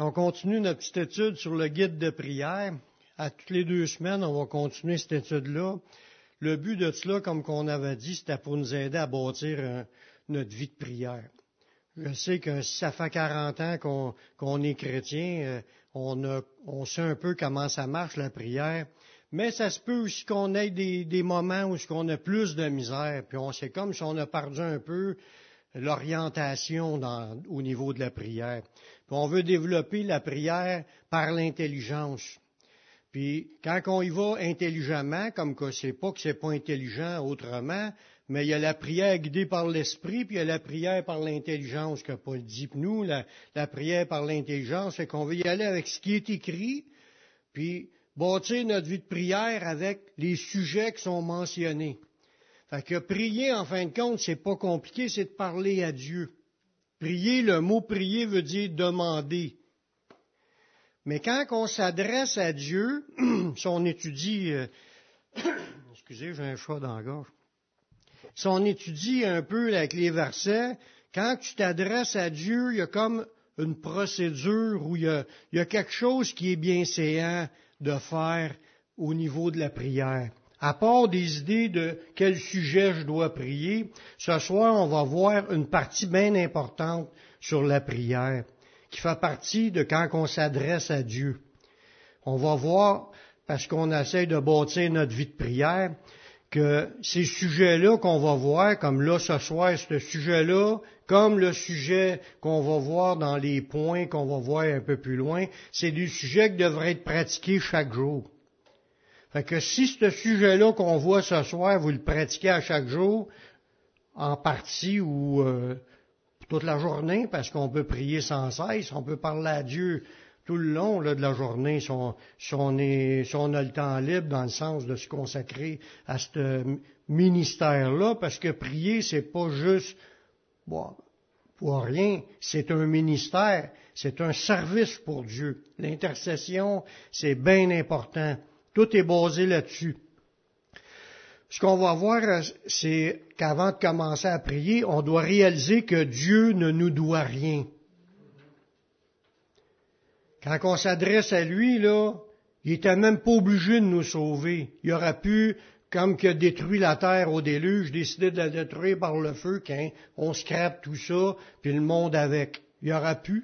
On continue notre petite étude sur le guide de prière. À toutes les deux semaines, on va continuer cette étude-là. Le but de cela, comme qu'on avait dit, c'était pour nous aider à bâtir notre vie de prière. Je sais que si ça fait 40 ans qu'on est chrétien, euh, on, sait un peu comment ça marche la prière, mais ça se peut aussi qu'on ait des, des, moments où on a plus de misère, puis on c'est comme si on a perdu un peu l'orientation au niveau de la prière. Puis on veut développer la prière par l'intelligence. Puis quand on y va intelligemment, comme que c'est pas que c'est pas intelligent autrement, mais il y a la prière guidée par l'esprit, puis il y a la prière par l'intelligence que Paul dit. nous, la, la prière par l'intelligence, c'est qu'on veut y aller avec ce qui est écrit, puis bâtir notre vie de prière avec les sujets qui sont mentionnés. Fait que prier, en fin de compte, c'est pas compliqué, c'est de parler à Dieu. Prier, le mot prier veut dire demander. Mais quand on s'adresse à Dieu, si on étudie, euh, excusez, j'ai un choix dans la gorge. Si on étudie un peu avec les versets, quand tu t'adresses à Dieu, il y a comme une procédure où y a, il y a quelque chose qui est bien séant de faire au niveau de la prière à part des idées de quel sujet je dois prier, ce soir, on va voir une partie bien importante sur la prière, qui fait partie de quand on s'adresse à Dieu. On va voir, parce qu'on essaie de bâtir notre vie de prière, que ces sujets-là qu'on va voir, comme là ce soir, ce sujet-là, comme le sujet qu'on va voir dans les points qu'on va voir un peu plus loin, c'est des sujets qui devraient être pratiqués chaque jour. Fait que si ce sujet-là qu'on voit ce soir, vous le pratiquez à chaque jour, en partie ou euh, toute la journée, parce qu'on peut prier sans cesse, on peut parler à Dieu tout le long de la journée, si on, est, on, a le temps libre dans le sens de se consacrer à ce ministère-là, parce que prier, c'est pas juste bon, pour rien, c'est un ministère, c'est un service pour Dieu. L'intercession, c'est bien important. Tout est basé là-dessus. Ce qu'on va voir, c'est qu'avant de commencer à prier, on doit réaliser que Dieu ne nous doit rien. Quand on s'adresse à lui, là, il était même pas obligé de nous sauver. Il aurait pu, comme qu'il a détruit la terre au déluge, décider de la détruire par le feu, quand on scrape tout ça, puis le monde avec. Il aurait pu.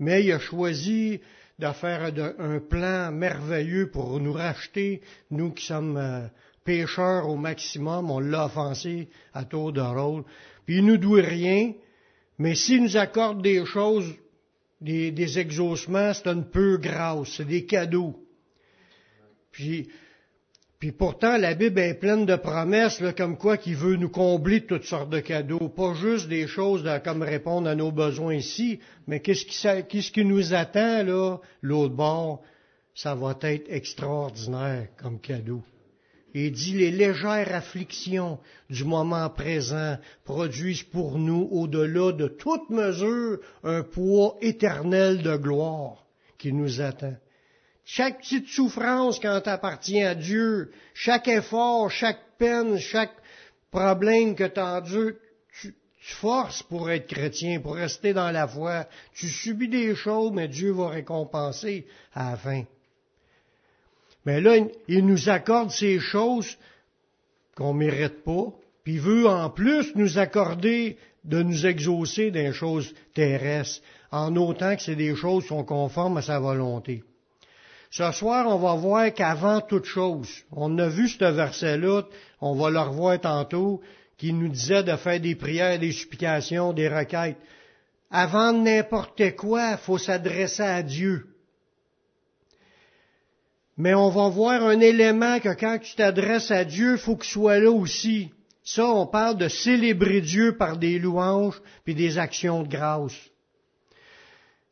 Mais il a choisi de faire un plan merveilleux pour nous racheter, nous qui sommes euh, pécheurs au maximum, on l'a offensé à tour de rôle. Puis il nous doit rien, mais s'il nous accorde des choses, des, des exaucements, c'est un peu grâce, c'est des cadeaux. Puis puis pourtant, la Bible est pleine de promesses, comme quoi qu'il veut nous combler toutes sortes de cadeaux. Pas juste des choses comme répondre à nos besoins ici, mais qu'est-ce qui, qui nous attend, là, l'autre bord? Ça va être extraordinaire comme cadeau. Il dit les légères afflictions du moment présent produisent pour nous, au-delà de toute mesure, un poids éternel de gloire qui nous attend. Chaque petite souffrance quand appartient à Dieu, chaque effort, chaque peine, chaque problème que tu tu, tu forces pour être chrétien, pour rester dans la foi. Tu subis des choses, mais Dieu va récompenser à la fin. Mais là, il nous accorde ces choses qu'on mérite pas, puis il veut en plus nous accorder de nous exaucer des choses terrestres, en autant que c'est des choses qui sont conformes à sa volonté. Ce soir, on va voir qu'avant toute chose, on a vu ce verset-là, on va le revoir tantôt, qui nous disait de faire des prières, des supplications, des requêtes. Avant n'importe quoi, il faut s'adresser à Dieu. Mais on va voir un élément que quand tu t'adresses à Dieu, il faut qu'il soit là aussi. Ça, on parle de célébrer Dieu par des louanges puis des actions de grâce.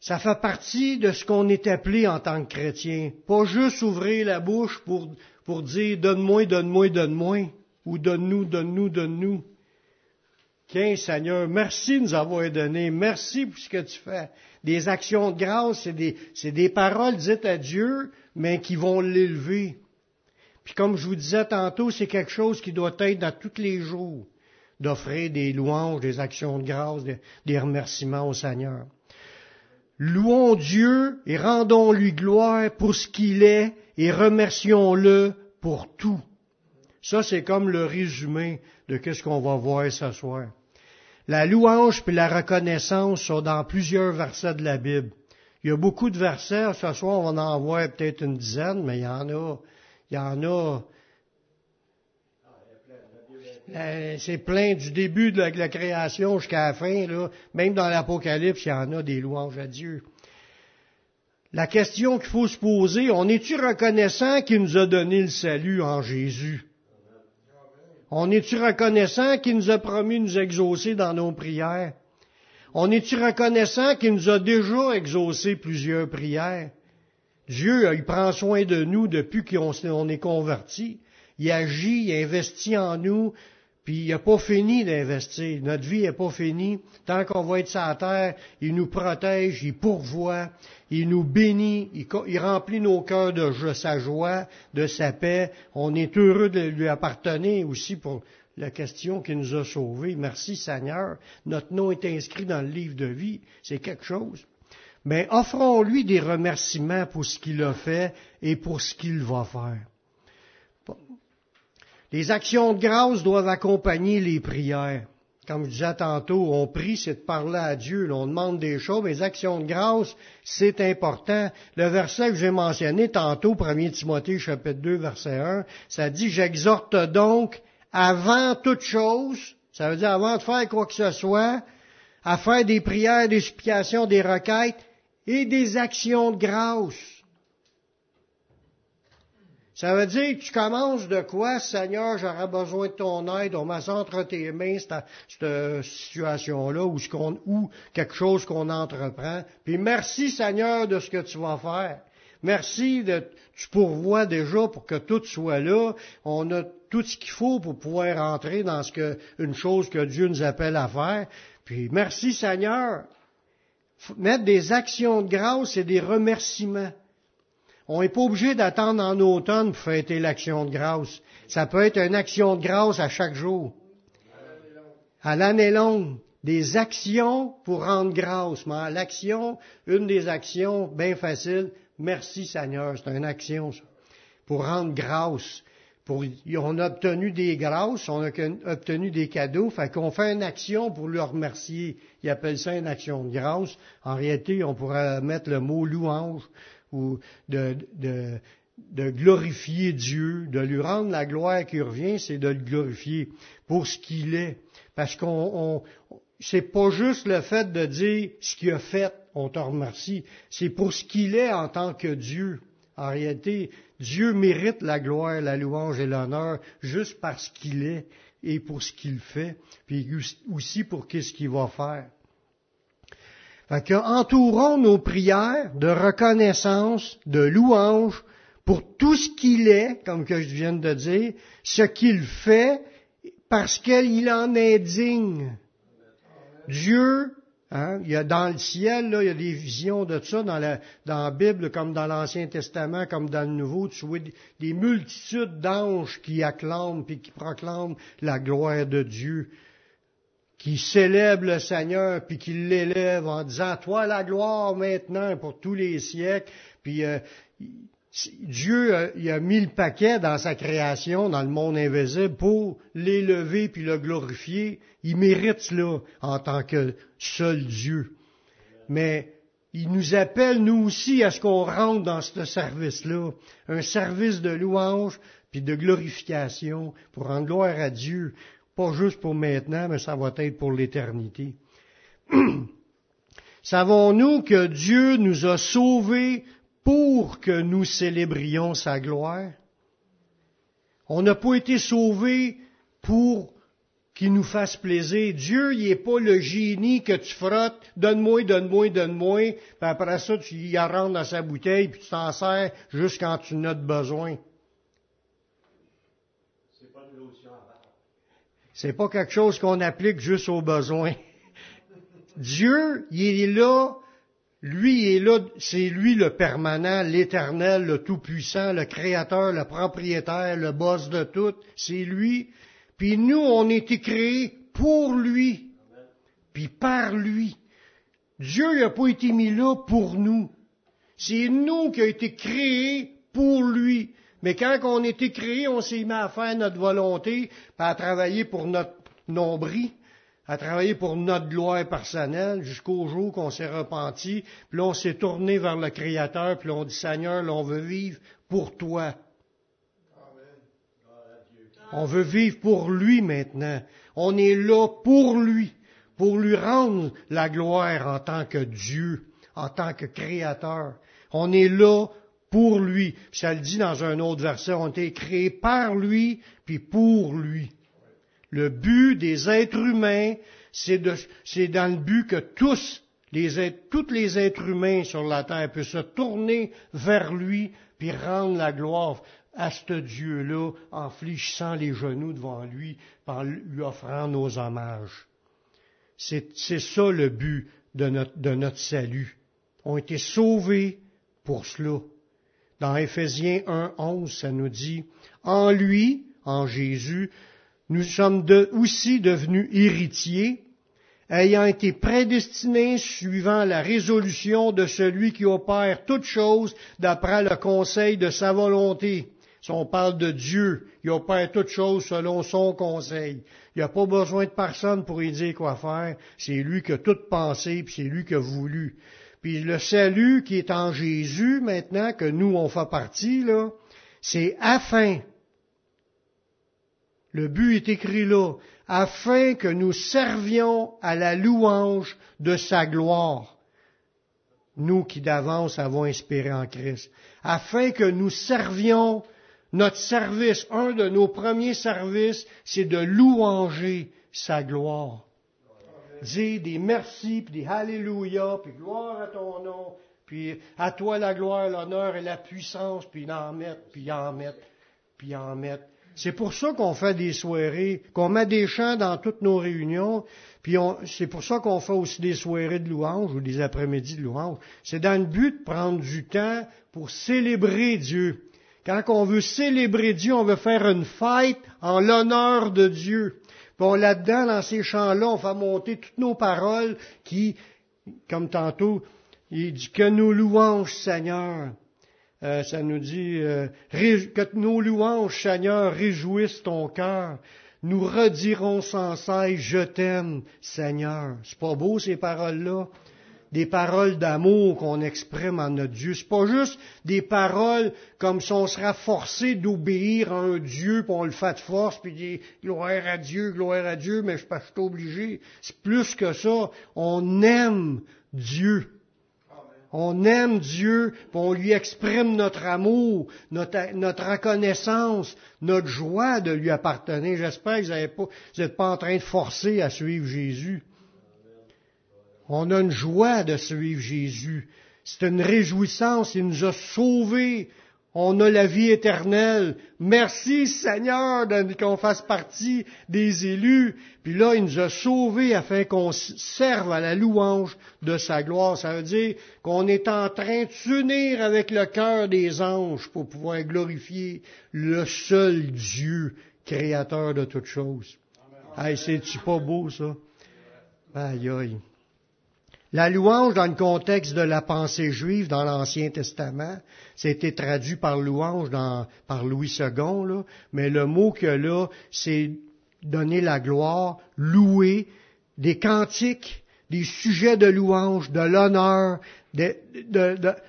Ça fait partie de ce qu'on est appelé en tant que chrétien. Pas juste ouvrir la bouche pour, pour dire donne-moi, donne-moi, donne-moi, ou donne-nous, donne-nous, donne-nous. Tiens, Seigneur, merci de nous avoir donné. Merci pour ce que tu fais. Des actions de grâce, c'est des, c'est des paroles dites à Dieu, mais qui vont l'élever. Puis comme je vous disais tantôt, c'est quelque chose qui doit être dans tous les jours, d'offrir des louanges, des actions de grâce, des, des remerciements au Seigneur. Louons Dieu et rendons-lui gloire pour ce qu'il est et remercions-le pour tout. Ça, c'est comme le résumé de ce qu'on va voir ce soir. La louange puis la reconnaissance sont dans plusieurs versets de la Bible. Il y a beaucoup de versets. Ce soir, on va en voir peut-être une dizaine, mais il y en a, il y en a. Euh, c'est plein du début de la, création jusqu'à la fin, là. Même dans l'Apocalypse, il y en a des louanges à Dieu. La question qu'il faut se poser, on est-tu reconnaissant qu'il nous a donné le salut en Jésus? On est-tu reconnaissant qu'il nous a promis de nous exaucer dans nos prières? On est-tu reconnaissant qu'il nous a déjà exaucé plusieurs prières? Dieu, il prend soin de nous depuis qu'on est converti. Il agit, il investit en nous, puis il n'a pas fini d'investir. Notre vie n'est pas finie. Tant qu'on va être sur terre, il nous protège, il pourvoit, il nous bénit, il, remplit nos cœurs de sa joie, de sa paix. On est heureux de lui appartenir aussi pour la question qui nous a sauvés. Merci Seigneur. Notre nom est inscrit dans le livre de vie. C'est quelque chose. Mais offrons-lui des remerciements pour ce qu'il a fait et pour ce qu'il va faire. Les actions de grâce doivent accompagner les prières. Comme je disais tantôt, on prie, c'est de parler à Dieu, on demande des choses, mais les actions de grâce, c'est important. Le verset que j'ai mentionné tantôt, 1 Timothée chapitre 2, verset 1, ça dit, j'exhorte donc avant toute chose, ça veut dire avant de faire quoi que ce soit, à faire des prières, des supplications, des requêtes et des actions de grâce ça veut dire que tu commences de quoi, Seigneur, j'aurais besoin de ton aide, on met entre tes mains cette, situation-là ou, ou quelque chose qu'on entreprend. Puis merci, Seigneur, de ce que tu vas faire. Merci de, tu pourvois déjà pour que tout soit là. On a tout ce qu'il faut pour pouvoir entrer dans ce que, une chose que Dieu nous appelle à faire. Puis merci, Seigneur. Mettre des actions de grâce et des remerciements. On n'est pas obligé d'attendre en automne pour fêter l'action de grâce. Ça peut être une action de grâce à chaque jour. À l'année longue. Des actions pour rendre grâce. Mais l'action, une des actions bien facile, merci Seigneur, c'est une action. Pour rendre grâce. Pour, on a obtenu des grâces, on a obtenu des cadeaux, fait qu'on fait une action pour le remercier. Ils appellent ça une action de grâce. En réalité, on pourrait mettre le mot louange de, glorifier Dieu, de lui rendre la gloire qui revient, c'est de le glorifier pour ce qu'il est. Parce qu'on on, c'est pas juste le fait de dire ce qu'il a fait, on te remercie, c'est pour ce qu'il est en tant que Dieu. En réalité, Dieu mérite la gloire, la louange et l'honneur juste parce qu'il est et pour ce qu'il fait, puis aussi pour qu'est-ce qu'il va faire. Fait que entourons nos prières de reconnaissance, de louange pour tout ce qu'il est, comme que je viens de dire, ce qu'il fait, parce qu'il en est digne. Dieu, hein, il y a dans le ciel, là, il y a des visions de ça dans la, dans la Bible, comme dans l'Ancien Testament, comme dans le Nouveau, tu vois des, multitudes d'anges qui acclament puis qui proclament la gloire de Dieu qui célèbre le Seigneur, puis qui l'élève en disant, toi la gloire maintenant pour tous les siècles. Puis euh, Dieu a, il a mis le paquet dans sa création, dans le monde invisible, pour l'élever puis le glorifier. Il mérite cela en tant que seul Dieu. Mais il nous appelle, nous aussi, à ce qu'on rentre dans ce service-là, un service de louange puis de glorification pour rendre gloire à Dieu. Pas juste pour maintenant, mais ça va être pour l'éternité. Savons-nous que Dieu nous a sauvés pour que nous célébrions sa gloire? On n'a pas été sauvés pour qu'il nous fasse plaisir. Dieu, il n'est pas le génie que tu frottes, donne-moi, donne-moi, donne-moi, puis après ça, tu y rentres dans sa bouteille, puis tu t'en sers juste quand tu n'as besoin. C'est pas quelque chose qu'on applique juste aux besoins. Dieu, il est là, lui il est là, c'est lui le permanent, l'éternel, le tout-puissant, le créateur, le propriétaire, le boss de tout, c'est lui. Puis nous, on a été créés pour lui, puis par lui. Dieu n'a pas été mis là pour nous. C'est nous qui avons été créés pour lui. Mais quand on été créés, on s'est mis à faire notre volonté, à travailler pour notre nombril, à travailler pour notre gloire personnelle, jusqu'au jour qu'on s'est repenti, puis on s'est tourné vers le Créateur, puis on dit Seigneur, là on veut vivre pour toi. On veut vivre pour lui maintenant. On est là pour lui, pour lui rendre la gloire en tant que Dieu, en tant que Créateur. On est là pour lui. Puis ça le dit dans un autre verset, on a été créés par lui, puis pour lui. Le but des êtres humains, c'est dans le but que tous les, tous les êtres humains sur la terre puissent se tourner vers lui, puis rendre la gloire à ce Dieu-là en fléchissant les genoux devant lui, en lui offrant nos hommages. C'est ça le but de notre, de notre salut. On a été sauvés pour cela. Dans Éphésiens 1, 11, ça nous dit, en lui, en Jésus, nous sommes aussi devenus héritiers, ayant été prédestinés suivant la résolution de celui qui opère toutes choses d'après le conseil de sa volonté. Si on parle de Dieu, il opère toutes choses selon son conseil. Il n'y a pas besoin de personne pour lui dire quoi faire. C'est lui qui a tout pensé, puis c'est lui qui a voulu. Puis le salut qui est en Jésus maintenant, que nous on fait partie, là, c'est afin. Le but est écrit là, afin que nous servions à la louange de sa gloire. Nous qui d'avance avons espéré en Christ. Afin que nous servions notre service, un de nos premiers services, c'est de louanger sa gloire dire des merci, puis des Alléluia, puis gloire à ton nom, puis à toi la gloire, l'honneur et la puissance, puis en mettre, puis en mettre, puis en mettre. C'est pour ça qu'on fait des soirées, qu'on met des chants dans toutes nos réunions, puis c'est pour ça qu'on fait aussi des soirées de louange ou des après-midi de louange. C'est dans le but de prendre du temps pour célébrer Dieu. Quand on veut célébrer Dieu, on veut faire une fête en l'honneur de Dieu. Bon, là-dedans, dans ces chants-là, on fait monter toutes nos paroles qui, comme tantôt, il dit que nos louanges, Seigneur, euh, ça nous dit euh, que nos louanges, Seigneur, réjouissent ton cœur. Nous redirons sans cesse, je t'aime, Seigneur. C'est pas beau ces paroles-là? Des paroles d'amour qu'on exprime à notre Dieu. C'est pas juste des paroles comme si on sera forcé d'obéir à un Dieu, puis on le fait de force, puis dit gloire à Dieu, gloire à Dieu, mais je suis pas obligé. C'est plus que ça. On aime Dieu. On aime Dieu, puis on lui exprime notre amour, notre, notre reconnaissance, notre joie de lui appartenir. J'espère que vous n'êtes pas en train de forcer à suivre Jésus. On a une joie de suivre Jésus. C'est une réjouissance. Il nous a sauvés. On a la vie éternelle. Merci Seigneur qu'on fasse partie des élus. Puis là, il nous a sauvés afin qu'on serve à la louange de sa gloire. Ça veut dire qu'on est en train de s'unir avec le cœur des anges pour pouvoir glorifier le seul Dieu, créateur de toutes choses. Hey, c'est-tu pas beau ça? Aïe aïe. La louange dans le contexte de la pensée juive dans l'Ancien Testament, c'était traduit par louange par Louis II, mais le mot que là, c'est donner la gloire, louer, des cantiques, des sujets de louange, de l'honneur, de,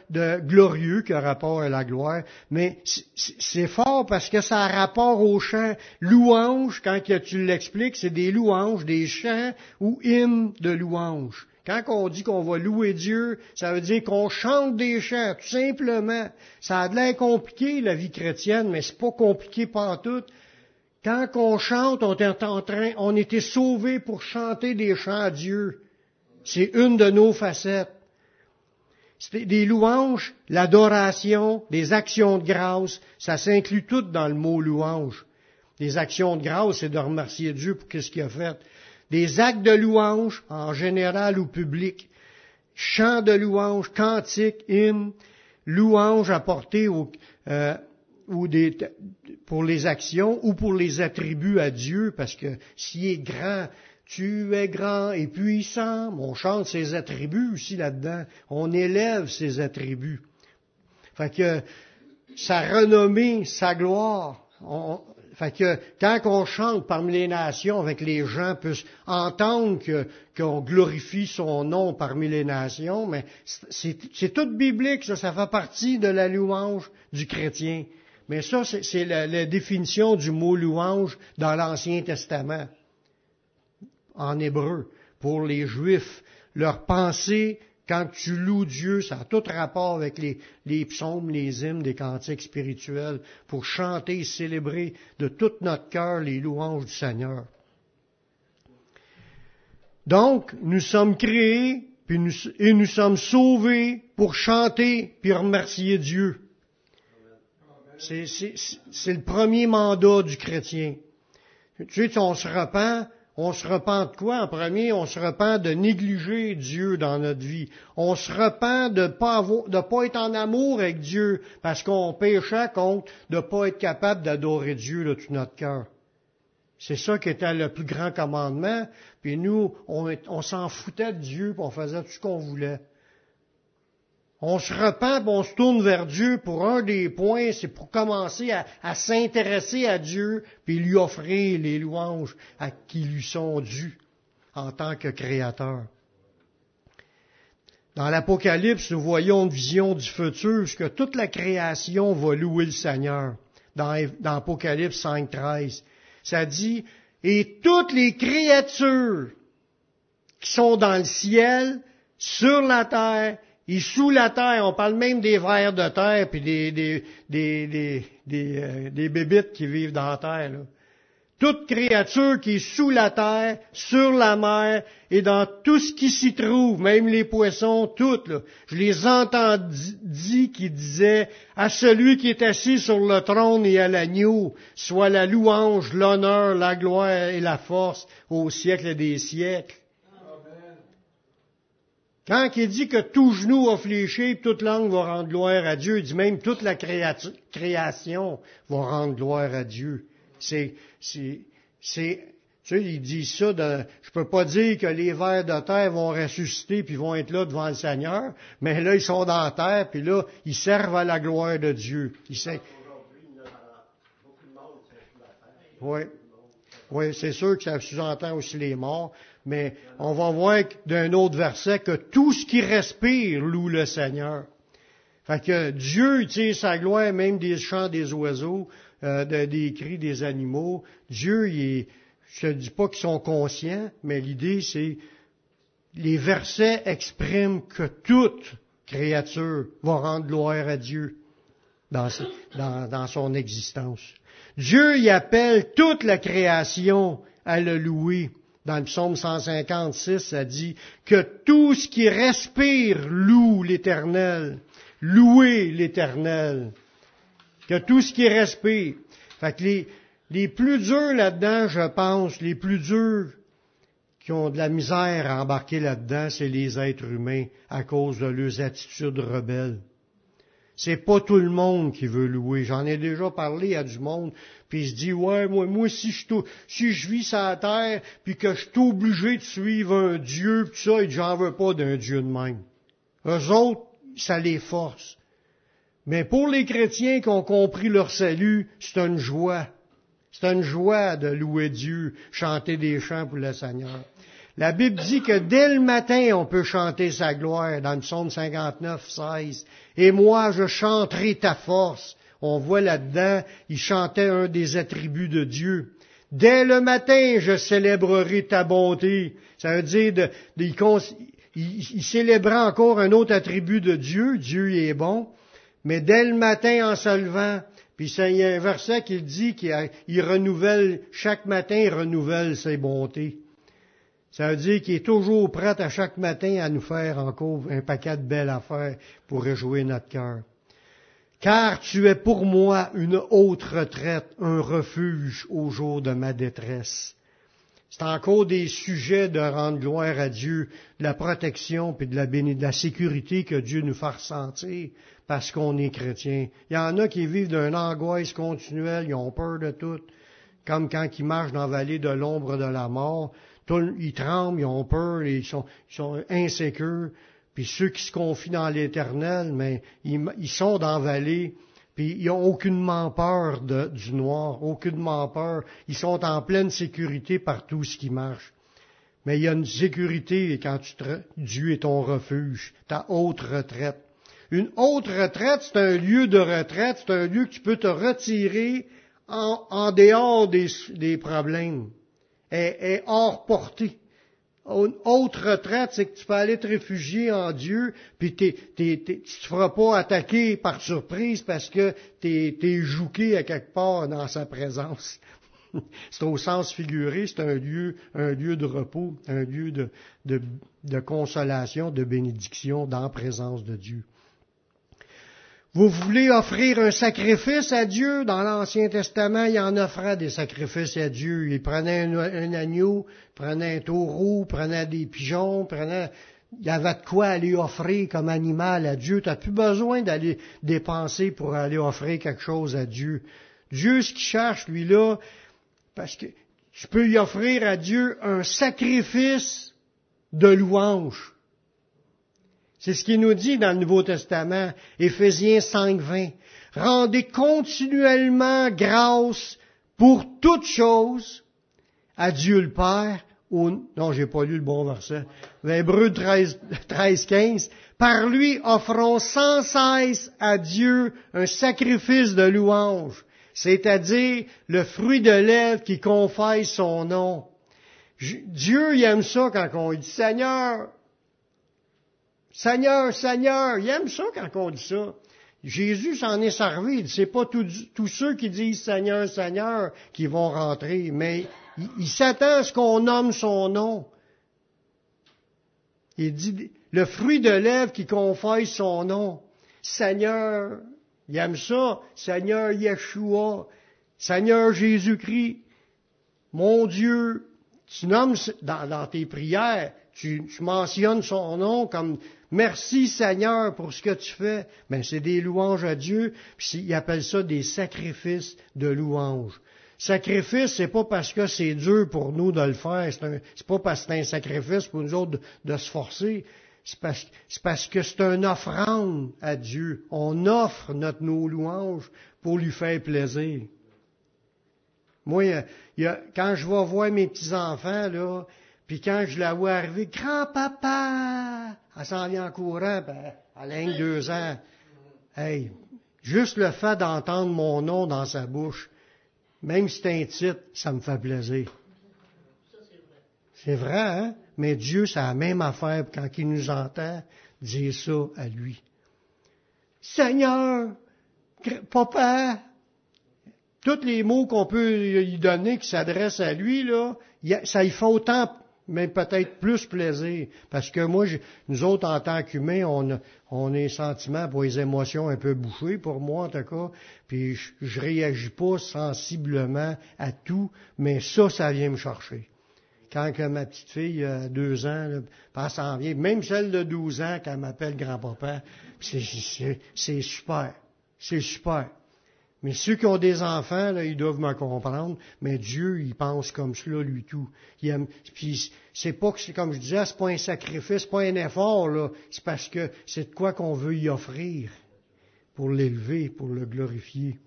de, glorieux qui a rapport à la gloire. Mais c'est fort parce que ça a rapport au chant. Louange, quand tu l'expliques, c'est des louanges, des chants ou hymnes de louange. Quand on dit qu'on va louer Dieu, ça veut dire qu'on chante des chants, tout simplement. Ça a de l'air compliqué, la vie chrétienne, mais c'est pas compliqué tout. Quand on chante, on est en train, on était sauvés pour chanter des chants à Dieu. C'est une de nos facettes. C'est des louanges, l'adoration, des actions de grâce, ça s'inclut tout dans le mot louange. Des actions de grâce, c'est de remercier Dieu pour ce qu'il a fait des actes de louange, en général ou public, chants de louange, cantiques, hymnes, louanges apportées au, euh, ou pour les actions ou pour les attributs à Dieu, parce que s'il est grand, Tu es grand et puissant. On chante ses attributs aussi là-dedans. On élève ses attributs. Fait que sa renommée, sa gloire. Fait que quand on chante parmi les nations, avec les gens puissent entendre qu'on glorifie son nom parmi les nations, mais c'est tout biblique, ça, ça fait partie de la louange du chrétien. Mais ça, c'est la, définition du mot louange dans l'Ancien Testament, en hébreu, pour les Juifs. Leur pensée, quand tu loues Dieu, ça a tout rapport avec les, psaumes, les hymnes, des cantiques spirituels, pour chanter et célébrer de tout notre cœur les louanges du Seigneur. Donc, nous sommes créés et nous sommes sauvés pour chanter puis remercier Dieu. C'est le premier mandat du chrétien. Tu sais, on se repent, on se repent de quoi en premier? On se repent de négliger Dieu dans notre vie. On se repent de pas de pas être en amour avec Dieu parce qu'on péchait contre de pas être capable d'adorer Dieu de tout notre cœur. C'est ça qui était le plus grand commandement. Puis nous, on, on s'en foutait de Dieu, puis on faisait tout ce qu'on voulait. On se repent, on se tourne vers Dieu pour un des points, c'est pour commencer à, s'intéresser à Dieu, puis lui offrir les louanges à qui lui sont dues en tant que créateur. Dans l'Apocalypse, nous voyons une vision du futur, que toute la création va louer le Seigneur. Dans, dans Apocalypse 5.13, ça dit, et toutes les créatures qui sont dans le ciel, sur la terre il sous la terre, on parle même des vers de terre, puis des, des, des, des, euh, des bébites qui vivent dans la terre. Là. Toute créature qui est sous la terre, sur la mer, et dans tout ce qui s'y trouve, même les poissons, toutes, je les entends dit qui disaient à celui qui est assis sur le trône et à l'agneau, soit la louange, l'honneur, la gloire et la force au siècle des siècles. Quand il dit que tout genou va fléchir, toute langue va rendre gloire à Dieu, il dit même toute la création va rendre gloire à Dieu. C'est, c'est, c'est, tu sais, il dit ça, de, je peux pas dire que les vers de terre vont ressusciter puis vont être là devant le Seigneur, mais là, ils sont dans la terre, puis là, ils servent à la gloire de Dieu. Oui. Oui, c'est sûr que ça sous-entend aussi les morts, mais on va voir d'un autre verset que tout ce qui respire loue le Seigneur. Fait que Dieu utilise sa gloire même des chants des oiseaux, euh, des cris des animaux. Dieu, il je ne dis pas qu'ils sont conscients, mais l'idée c'est les versets expriment que toute créature va rendre gloire à Dieu dans, dans son existence. Dieu y appelle toute la création à le louer dans le psaume 156, ça dit que tout ce qui respire loue l'Éternel. Louez l'Éternel. Que tout ce qui respire. Fait les, les plus durs là-dedans, je pense, les plus durs qui ont de la misère à embarquer là-dedans, c'est les êtres humains à cause de leurs attitudes rebelles. C'est pas tout le monde qui veut louer. J'en ai déjà parlé à du monde, puis il se dit, ouais, moi, moi, si je, si je vis sur la terre, puis que je suis obligé de suivre un Dieu, puis ça, et j'en veux pas d'un Dieu de même. Eux autres, ça les force. Mais pour les chrétiens qui ont compris leur salut, c'est une joie. C'est une joie de louer Dieu, chanter des chants pour le Seigneur. La Bible dit que dès le matin, on peut chanter sa gloire dans le psaume 59, 16. Et moi, je chanterai ta force. On voit là-dedans, il chantait un des attributs de Dieu. Dès le matin, je célébrerai ta bonté. Ça veut dire, de, il, célébrait encore un autre attribut de Dieu. Dieu est bon. Mais dès le matin, en se levant, puis il y a un verset qui dit qu'il renouvelle, chaque matin, il renouvelle ses bontés. Ça veut dire qu'il est toujours prêt à chaque matin à nous faire encore un paquet de belles affaires pour réjouir notre cœur. Car tu es pour moi une haute retraite, un refuge au jour de ma détresse. C'est encore des sujets de rendre gloire à Dieu, de la protection puis de la, sécurité que Dieu nous fait ressentir parce qu'on est chrétien. Il y en a qui vivent d'une angoisse continuelle, ils ont peur de tout, comme quand ils marchent dans la vallée de l'ombre de la mort ils tremblent, ils ont peur, ils sont, ils sont insécures. Puis ceux qui se confient dans l'Éternel, mais ils, sont dans la vallée, puis ils n'ont aucunement peur du noir, aucunement peur. Ils sont en pleine sécurité par tout ce qui marche. Mais il y a une sécurité quand tu Dieu est ton refuge, ta haute retraite. Une haute retraite, c'est un lieu de retraite, c'est un lieu que tu peux te retirer en, dehors des, problèmes, est, est, hors portée. Une autre retraite, c'est que tu peux aller te réfugier en Dieu, puis tu ne te feras pas attaquer par surprise parce que tu es, jouqué à quelque part dans sa présence. c'est au sens figuré, c'est un lieu, un lieu de repos, un lieu de, de consolation, de bénédiction dans la présence de Dieu. Vous voulez offrir un sacrifice à Dieu? Dans l'Ancien Testament, il en offrait des sacrifices à Dieu. Il prenait un, agneau, prenait un taureau, prenait des pigeons, prenait... Il y avait de quoi aller offrir comme animal à Dieu. Tu n'as plus besoin d'aller dépenser pour aller offrir quelque chose à Dieu. Dieu, ce qu'il cherche, lui, là, parce que tu peux y offrir à Dieu un sacrifice de louange. C'est ce qu'il nous dit dans le Nouveau Testament, Éphésiens 5, 20. Rendez continuellement grâce pour toutes choses à Dieu le Père, ou, non, j'ai pas lu le bon verset, Hébreu 13, 13, 15. Par lui, offrons sans cesse à Dieu un sacrifice de louange, c'est-à-dire le fruit de lèvres qui confesse son nom. Dieu, aime ça quand on dit, Seigneur, Seigneur, Seigneur, il aime ça quand on dit ça. Jésus s'en est servi. C'est pas tous ceux qui disent Seigneur, Seigneur qui vont rentrer, mais il, s'attend à ce qu'on nomme son nom. Il dit le fruit de lèvres qui confesse son nom. Seigneur, il aime ça. Seigneur Yeshua, Seigneur Jésus-Christ, mon Dieu, tu nommes dans, tes prières, tu, mentionnes son nom comme Merci Seigneur pour ce que tu fais. Mais ben, c'est des louanges à Dieu, puis il appelle ça des sacrifices de louanges. Sacrifice, c'est pas parce que c'est dur pour nous de le faire, c'est pas parce que c'est un sacrifice pour nous autres de, se forcer, c'est parce, que c'est une offrande à Dieu. On offre notre, nos louanges pour lui faire plaisir. Moi, quand je vais voir mes petits-enfants, là, puis quand je la vois arriver, grand-papa, elle s'en vient en courant, ben, elle a deux ans. Hey, juste le fait d'entendre mon nom dans sa bouche, même si c'est un titre, ça me fait plaisir. C'est vrai, hein? Mais Dieu, c'est la même affaire quand il nous entend dire ça à lui. Seigneur, papa, tous les mots qu'on peut lui donner qui s'adressent à lui, là, ça y fait autant mais peut-être plus plaisir. Parce que moi, nous autres, en tant qu'humains, on, on a des sentiments pour les émotions un peu bouchées, pour moi en tout cas, puis je, je réagis pas sensiblement à tout, mais ça, ça vient me chercher. Quand que ma petite fille a deux ans, là, s'en vient, même celle de 12 ans, quand elle m'appelle grand-papa, c'est super. C'est super. Mais ceux qui ont des enfants, là, ils doivent me comprendre. Mais Dieu, il pense comme cela, lui tout. Il aime, puis c'est pas que, comme je disais, c'est pas un sacrifice, pas un effort, là. C'est parce que c'est de quoi qu'on veut y offrir pour l'élever, pour le glorifier.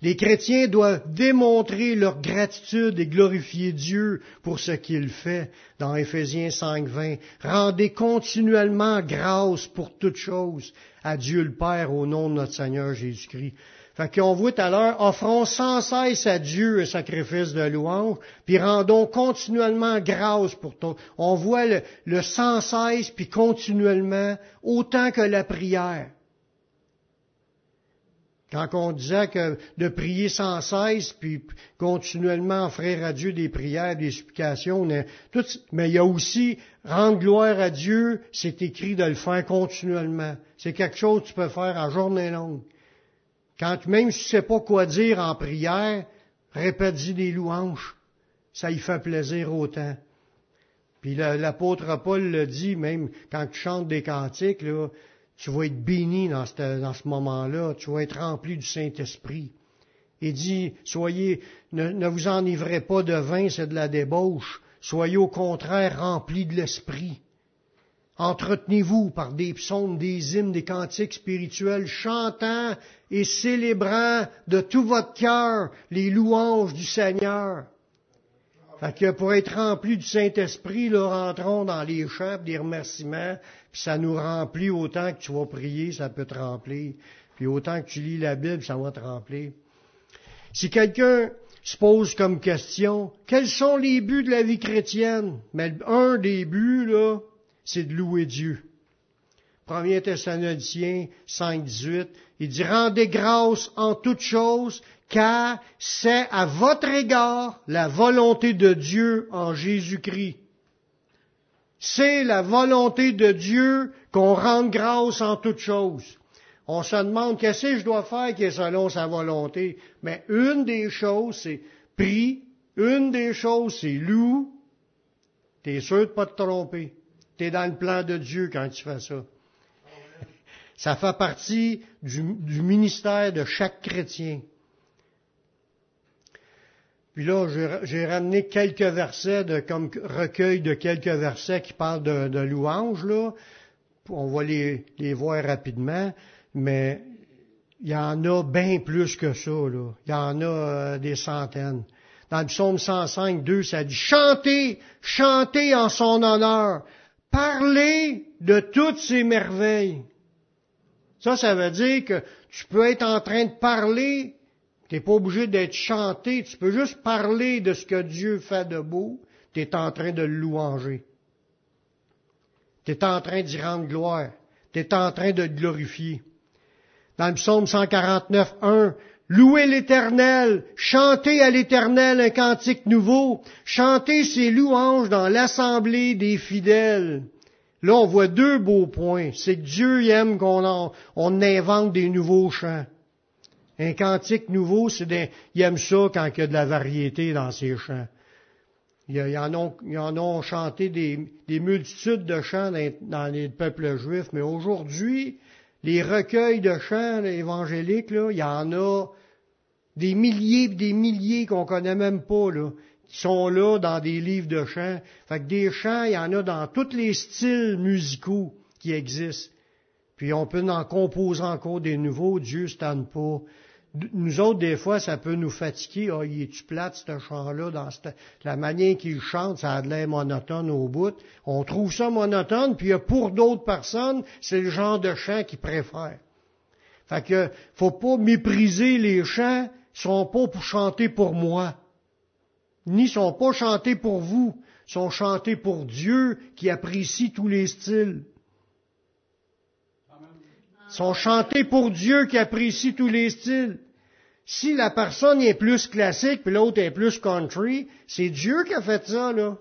Les chrétiens doivent démontrer leur gratitude et glorifier Dieu pour ce qu'il fait dans Éphésiens 5.20. Rendez continuellement grâce pour toutes choses à Dieu le Père au nom de notre Seigneur Jésus-Christ. Fait qu'on voit tout à l'heure, offrons sans cesse à Dieu un sacrifice de louange, puis rendons continuellement grâce pour tout. On voit le, le sans cesse, puis continuellement, autant que la prière. Quand on disait que de prier sans cesse, puis continuellement offrir à Dieu des prières, des supplications, mais il y a aussi rendre gloire à Dieu, c'est écrit de le faire continuellement. C'est quelque chose que tu peux faire à journée longue. Quand même si tu sais pas quoi dire en prière, répète-y des louanges. Ça y fait plaisir autant. Puis l'apôtre Paul le dit, même quand tu chantes des cantiques, là, tu vas être béni dans ce, moment-là, tu vas être rempli du Saint-Esprit. Il dit, soyez, ne, ne vous enivrez pas de vin, c'est de la débauche. Soyez au contraire remplis de l'Esprit. Entretenez-vous par des psaumes, des hymnes, des cantiques spirituels, chantant et célébrant de tout votre cœur les louanges du Seigneur. Fait que pour être rempli du Saint-Esprit, là, rentrons dans les chants, des remerciements, puis ça nous remplit autant que tu vas prier, ça peut te remplir. Puis autant que tu lis la Bible, ça va te remplir. Si quelqu'un se pose comme question, quels sont les buts de la vie chrétienne? Mais un des buts, là, c'est de louer Dieu. 1 Thessaloniciens 5, 18, il dit, rendez grâce en toutes choses, car c'est à votre égard la volonté de Dieu en Jésus-Christ. C'est la volonté de Dieu qu'on rende grâce en toutes choses. On se demande qu'est-ce que je dois faire qui est selon sa volonté? Mais une des choses, c'est prie. Une des choses, c'est loue. T'es sûr de pas te tromper? T'es dans le plan de Dieu quand tu fais ça. Ça fait partie du, ministère de chaque chrétien. Puis là, j'ai ramené quelques versets de, comme recueil de quelques versets qui parlent de, de louanges, là. On va les, les voir rapidement, mais il y en a bien plus que ça, là. Il y en a euh, des centaines. Dans le psaume 105, 2, ça dit Chantez, chantez en son honneur, parlez de toutes ses merveilles. Ça, ça veut dire que tu peux être en train de parler tu n'es pas obligé d'être chanté, tu peux juste parler de ce que Dieu fait de beau, tu es en train de louanger. Tu es en train d'y rendre gloire. Tu es en train de glorifier. Dans le psaume 149, 1, Louez l'Éternel, chantez à l'Éternel un cantique nouveau, chantez ses louanges dans l'assemblée des fidèles. Là, on voit deux beaux points. C'est que Dieu aime qu'on on invente des nouveaux chants. Un cantique nouveau, c'est des, il aime ça quand il y a de la variété dans ses chants. Ils en ont, en ont chanté des, multitudes de chants dans, les peuples juifs, mais aujourd'hui, les recueils de chants évangéliques, il y en a des milliers et des milliers qu'on connaît même pas, là, qui sont là dans des livres de chants. Fait que des chants, il y en a dans tous les styles musicaux qui existent. Puis on peut en composer encore des nouveaux, Dieu ne pas nous autres, des fois, ça peut nous fatiguer. Ah, il est-tu plate, ce chant-là, dans la manière qu'il chante, ça a de l'air monotone au bout. On trouve ça monotone, puis pour d'autres personnes, c'est le genre de chant qu'ils préfèrent. Fait que, faut pas mépriser les chants, ils sont pas pour chanter pour moi. Ni sont pas chantés pour vous, ils sont chantés pour Dieu qui apprécie tous les styles sont chantés pour Dieu qui apprécie tous les styles. Si la personne est plus classique puis l'autre est plus country, c'est Dieu qui a fait ça, là.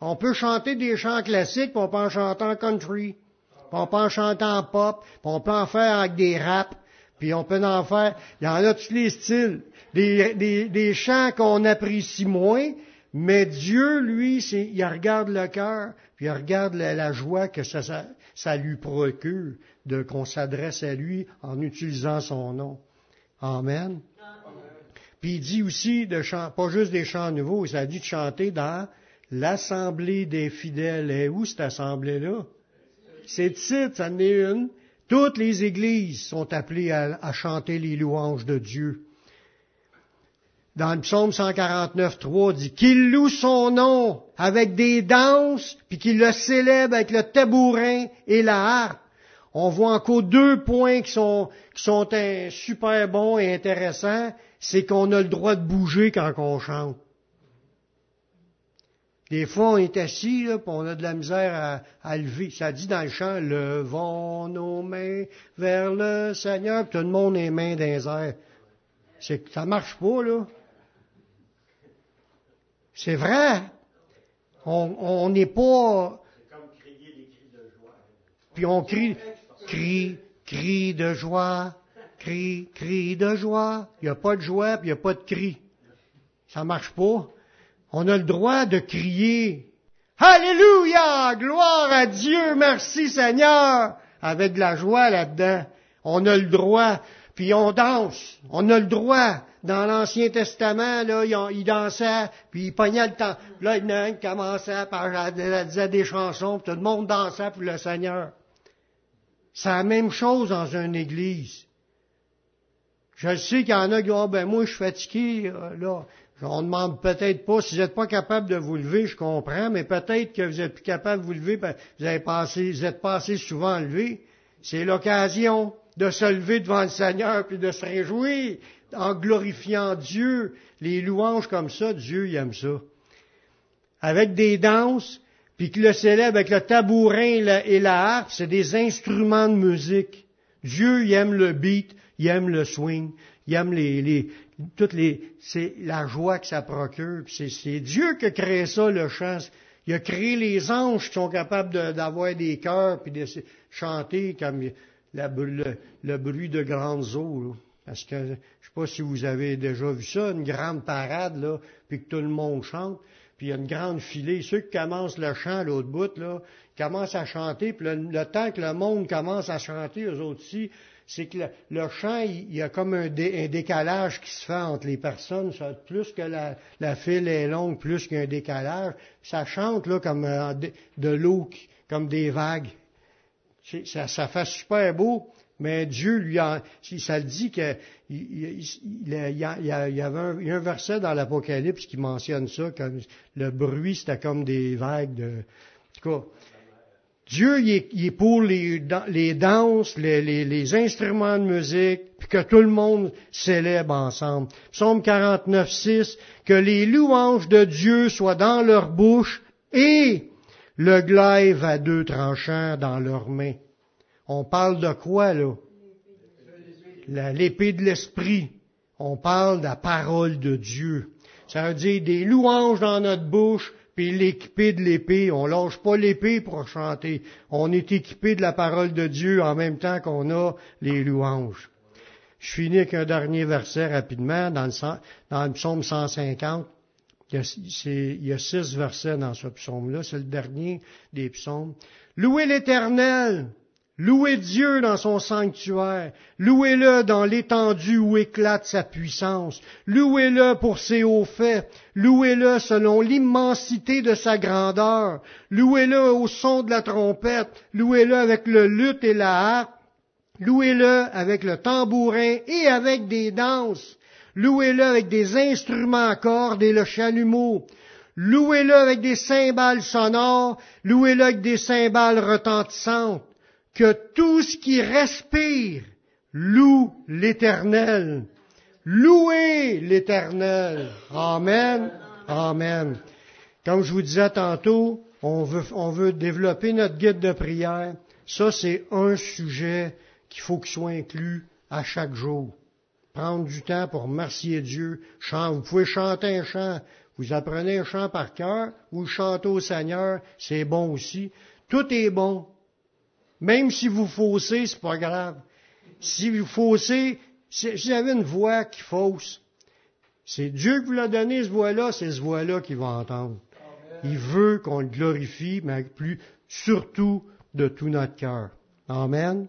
On peut chanter des chants classiques, puis on peut en chanter country. Puis on peut en chanter pop, puis on peut en faire avec des raps, puis on peut en faire. Il y en a tous les styles. Des, des, des chants qu'on apprécie moins, mais Dieu, lui, il regarde le cœur, puis il regarde la, joie que ça, ça, ça lui procure de qu'on s'adresse à lui en utilisant son nom. Amen. Puis il dit aussi de chanter, pas juste des chants nouveaux, il a dit de chanter dans l'assemblée des fidèles. Et où cette assemblée-là? C'est titre, ça en est une. Toutes les églises sont appelées à, à, chanter les louanges de Dieu. Dans le psaume 149, 3, dit qu'il loue son nom avec des danses, puis qu'il le célèbre avec le tabourin et la harpe on voit encore deux points qui sont, qui sont super bons et intéressants. C'est qu'on a le droit de bouger quand on chante. Des fois, on est assis, là, puis on a de la misère à, lever. Ça dit dans le chant, levons nos mains vers le Seigneur, puis tout le monde est mains dans les airs. C'est, ça marche pas, là. C'est vrai. On n'est pas... C'est comme crier des cris de joie. Puis on crie, Crie, crie de joie, crie, crie de joie. Il n'y a pas de joie, puis il n'y a pas de cri. Ça marche pas. On a le droit de crier. Alléluia! Gloire à Dieu! Merci Seigneur! Avec de la joie là-dedans. On a le droit. Puis on danse. On a le droit. Dans l'Ancien Testament, là, ils, dansaient, puis ils pognaient le temps. Là, il y commençait par des chansons, puis tout le monde dansait pour le Seigneur. C'est la même chose dans une église. Je sais qu'il y en a qui disent, oh, ben moi, je suis fatigué, là. On demande peut-être pas, si vous n'êtes pas capable de vous lever, je comprends, mais peut-être que vous êtes plus capable de vous lever, ben, vous avez passé, vous êtes pas assez souvent levé. C'est l'occasion de se lever devant le Seigneur puis de se réjouir en glorifiant Dieu. Les louanges comme ça, Dieu il aime ça. Avec des danses, puis que le célèbre avec le tabourin et la, harpe, c'est des instruments de musique. Dieu il aime le beat, il aime le swing, il aime les, les toutes les, c'est la joie que ça procure. C'est Dieu qui a créé ça, le chant. Il a créé les anges qui sont capables d'avoir des cœurs puis de chanter comme le, bruit de grandes eaux. Parce que je ne sais pas si vous avez déjà vu ça, une grande parade, là, puis que tout le monde chante, puis il y a une grande filée. Ceux qui commencent le chant à l'autre bout, là, commencent à chanter, puis le, temps que le monde commence à chanter, eux autres aussi, c'est que le, chant, il, y a comme un, décalage qui se fait entre les personnes. Plus que la, la file est longue, plus qu'il y a un décalage. Ça chante là comme euh, de, l'eau, comme des vagues. Ça, ça fait super beau, mais Dieu lui a, ça dit qu'il il, il, y, avait un, il a un verset dans l'Apocalypse qui mentionne ça, comme le bruit c'était comme des vagues de, en tout cas, Dieu, il est, pour les, danses, les, instruments de musique, puis que tout le monde célèbre ensemble. Psaume 49, 6, que les louanges de Dieu soient dans leur bouche et le glaive à deux tranchants dans leurs mains. On parle de quoi, là? L'épée de l'esprit. On parle de la parole de Dieu. Ça veut dire des louanges dans notre bouche, puis l'équipé de l'épée. On lâche pas l'épée pour chanter. On est équipé de la parole de Dieu en même temps qu'on a les louanges. Je finis avec un dernier verset rapidement dans le, dans le psaume 150. Il y, a, six versets dans ce psaume-là. C'est le dernier des psaumes. Louez l'Éternel, Louez Dieu dans son sanctuaire. Louez-le dans l'étendue où éclate sa puissance. Louez-le pour ses hauts faits. Louez-le selon l'immensité de sa grandeur. Louez-le au son de la trompette. Louez-le avec le luth et la harpe. Louez-le avec le tambourin et avec des danses. Louez-le avec des instruments à cordes et le chalumeau. Louez-le avec des cymbales sonores. Louez-le avec des cymbales retentissantes que tout ce qui respire loue l'Éternel. Louez l'Éternel. Amen. Amen. Comme je vous disais tantôt, on veut, on veut développer notre guide de prière. Ça, c'est un sujet qu'il faut qu'il soit inclus à chaque jour. Prendre du temps pour remercier Dieu. Vous pouvez chanter un chant. Vous apprenez un chant par cœur, vous chantez au Seigneur, c'est bon aussi. Tout est bon. Même si vous faussez, c'est pas grave. Si vous faussez, si vous avez une voix qui fausse, c'est Dieu qui vous l'a donné, ce voix-là, c'est ce voix-là qu'il va entendre. Il veut qu'on le glorifie, mais plus, surtout de tout notre cœur. Amen.